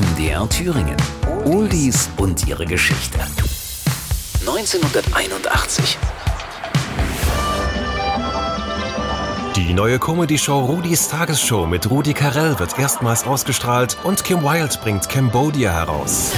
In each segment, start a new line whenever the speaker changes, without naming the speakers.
MDR Thüringen. Oldies und ihre Geschichte. 1981.
Die neue Comedy-Show Rudis Tagesshow mit Rudi Carell wird erstmals ausgestrahlt und Kim Wilde bringt Cambodia heraus.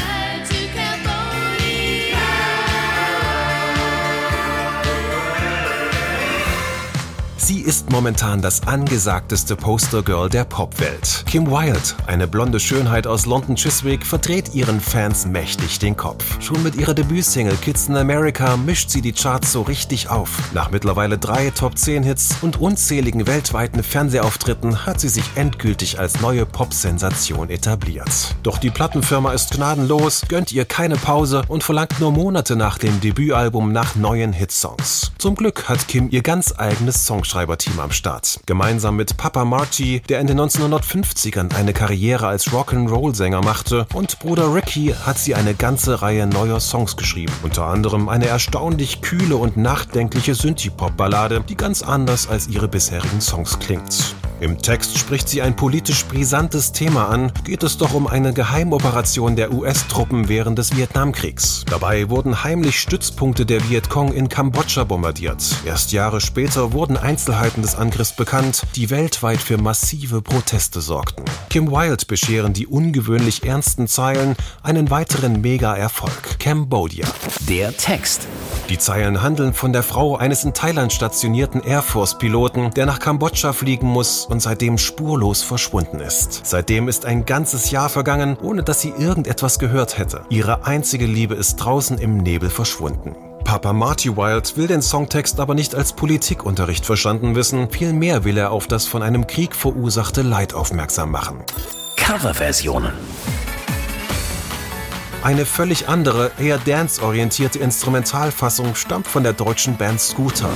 Sie ist momentan das angesagteste Postergirl der Popwelt. Kim Wilde, eine blonde Schönheit aus London Chiswick, verdreht ihren Fans mächtig den Kopf. Schon mit ihrer Debütsingle Kids in America mischt sie die Charts so richtig auf. Nach mittlerweile drei Top 10 Hits und unzähligen weltweiten Fernsehauftritten hat sie sich endgültig als neue Pop-Sensation etabliert. Doch die Plattenfirma ist gnadenlos, gönnt ihr keine Pause und verlangt nur Monate nach dem Debütalbum nach neuen Hitsongs. Zum Glück hat Kim ihr ganz eigenes Songschreiben Songschreiberteam am Start. Gemeinsam mit Papa Marty, der in den 1950ern eine Karriere als Rock'n'Roll-Sänger machte, und Bruder Ricky hat sie eine ganze Reihe neuer Songs geschrieben. Unter anderem eine erstaunlich kühle und nachdenkliche Synthie-Pop-Ballade, die ganz anders als ihre bisherigen Songs klingt. Im Text spricht sie ein politisch brisantes Thema an, geht es doch um eine Geheimoperation der US-Truppen während des Vietnamkriegs. Dabei wurden heimlich Stützpunkte der Vietcong in Kambodscha bombardiert. Erst Jahre später wurden Einzelheiten des Angriffs bekannt, die weltweit für massive Proteste sorgten. Kim Wilde bescheren die ungewöhnlich ernsten Zeilen einen weiteren Mega-Erfolg. Cambodia.
Der Text.
Die Zeilen handeln von der Frau eines in Thailand stationierten Air Force-Piloten, der nach Kambodscha fliegen muss und seitdem spurlos verschwunden ist. Seitdem ist ein ganzes Jahr vergangen, ohne dass sie irgendetwas gehört hätte. Ihre einzige Liebe ist draußen im Nebel verschwunden. Papa Marty Wild will den Songtext aber nicht als Politikunterricht verstanden wissen, vielmehr will er auf das von einem Krieg verursachte Leid aufmerksam machen.
Coverversionen.
Eine völlig andere, eher dance-orientierte Instrumentalfassung stammt von der deutschen Band Scooter.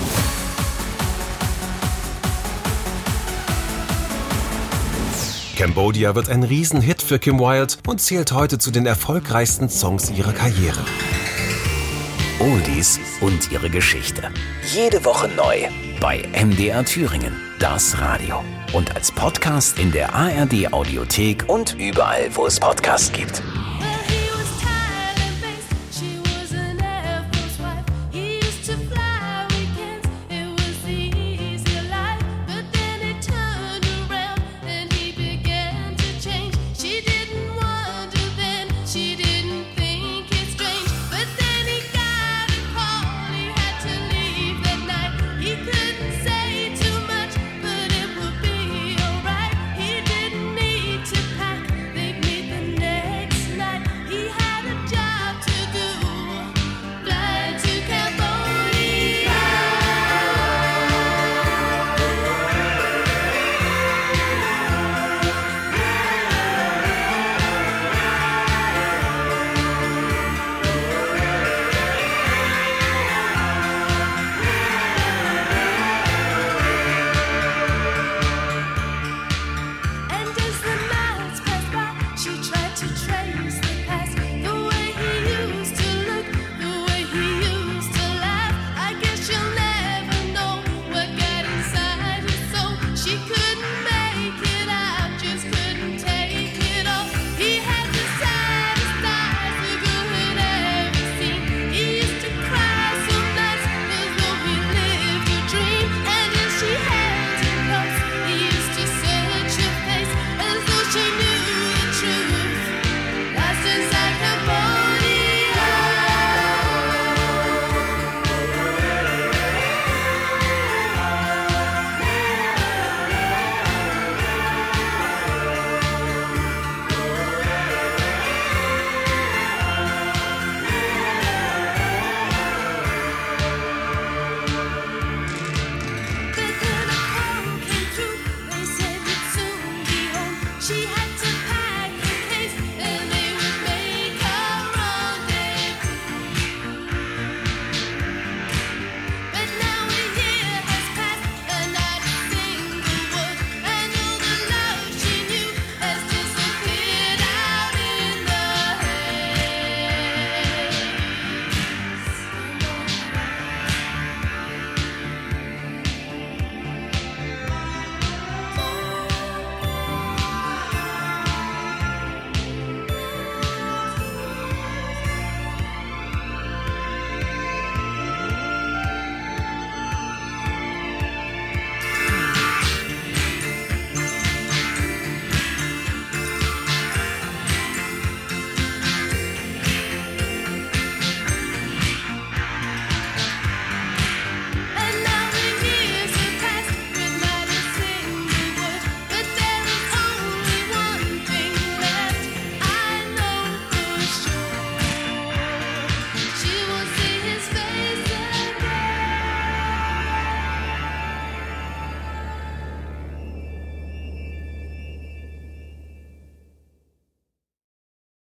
Cambodia wird ein Riesenhit für Kim Wilde und zählt heute zu den erfolgreichsten Songs ihrer Karriere.
Oldies und ihre Geschichte. Jede Woche neu bei MDR Thüringen, das Radio. Und als Podcast in der ARD Audiothek und überall, wo es Podcasts gibt.